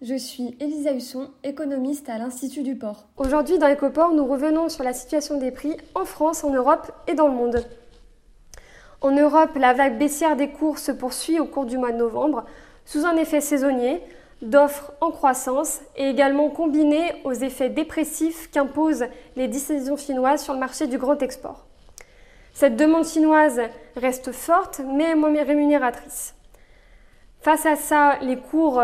Je suis Elisa Husson, économiste à l'Institut du Port. Aujourd'hui, dans Ecoport, nous revenons sur la situation des prix en France, en Europe et dans le monde. En Europe, la vague baissière des cours se poursuit au cours du mois de novembre, sous un effet saisonnier, d'offres en croissance et également combiné aux effets dépressifs qu'imposent les décisions chinoises sur le marché du grand export. Cette demande chinoise reste forte mais moins rémunératrice. Face à ça, les cours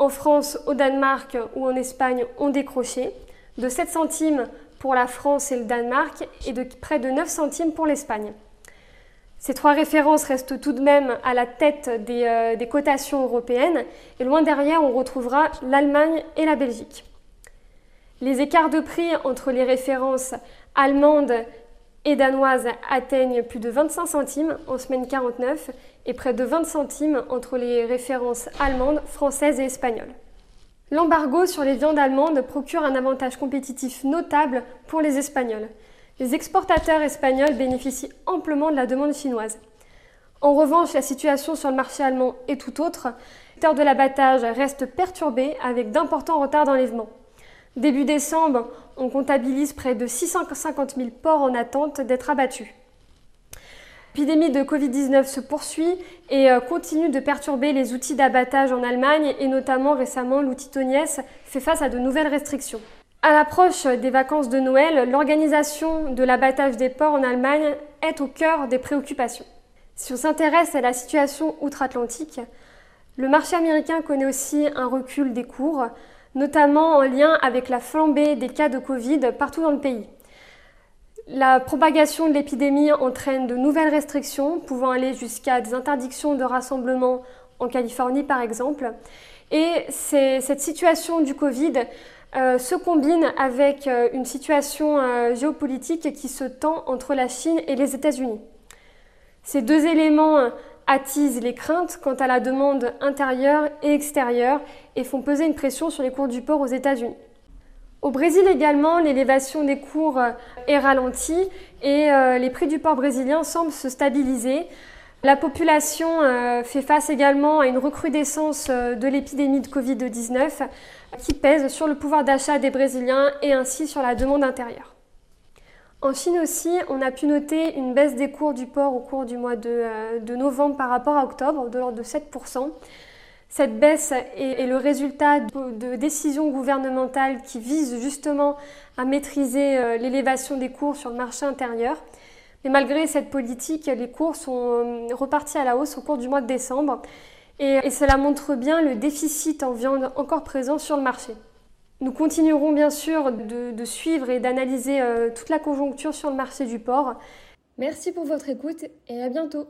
en France, au Danemark ou en Espagne ont décroché, de 7 centimes pour la France et le Danemark et de près de 9 centimes pour l'Espagne. Ces trois références restent tout de même à la tête des, euh, des, cotations européennes et loin derrière on retrouvera l'Allemagne et la Belgique. Les écarts de prix entre les références allemandes et danoises atteignent plus de 25 centimes en semaine 49 et près de 20 centimes entre les références allemandes, françaises et espagnoles. L'embargo sur les viandes allemandes procure un avantage compétitif notable pour les Espagnols. Les exportateurs espagnols bénéficient amplement de la demande chinoise. En revanche, la situation sur le marché allemand est tout autre. Le secteur de l'abattage reste perturbé avec d'importants retards d'enlèvement. Début décembre, on comptabilise près de 650 000 porcs en attente d'être abattus. L'épidémie de Covid-19 se poursuit et euh, continue de perturber les outils d'abattage en Allemagne et notamment récemment l'outil Tonies fait face à de nouvelles restrictions. À l'approche des vacances de Noël, l'organisation de l'abattage des porcs en Allemagne est au cœur des préoccupations. Si on s'intéresse à la situation outre-Atlantique, le marché américain connaît aussi un recul des cours, notamment en lien avec la flambée des cas de Covid partout dans le pays. La propagation de l'épidémie entraîne de nouvelles restrictions, pouvant aller jusqu'à des interdictions de rassemblement en Californie par exemple. Et cette situation du Covid euh, se combine avec euh, une situation euh, géopolitique qui se tend entre la Chine et les États-Unis. Ces deux éléments attisent les craintes quant à la demande intérieure et extérieure et font peser une pression sur les cours du port aux États-Unis. Au Brésil également, l'élévation des cours euh, est ralentie et euh, les prix du porc brésilien semblent se stabiliser. La population euh, fait face également à une recrudescence de l'épidémie de Covid-19 qui pèse sur le pouvoir d'achat des Brésiliens et ainsi sur la demande intérieure. En Chine aussi, on a pu noter une baisse des cours du porc au cours du mois de, novembre par rapport à octobre, de l'ordre de 7%. Cette baisse est, le résultat de, décisions gouvernementales qui visent justement à maîtriser euh, l'élévation des cours sur le marché intérieur. Mais malgré cette politique, les cours sont euh, repartis à la hausse au cours du mois de décembre et, cela montre bien le déficit en viande encore présent sur le marché. Nous continuerons bien sûr de, suivre et d'analyser euh, toute la conjoncture sur le marché du porc. Merci pour votre écoute et à bientôt.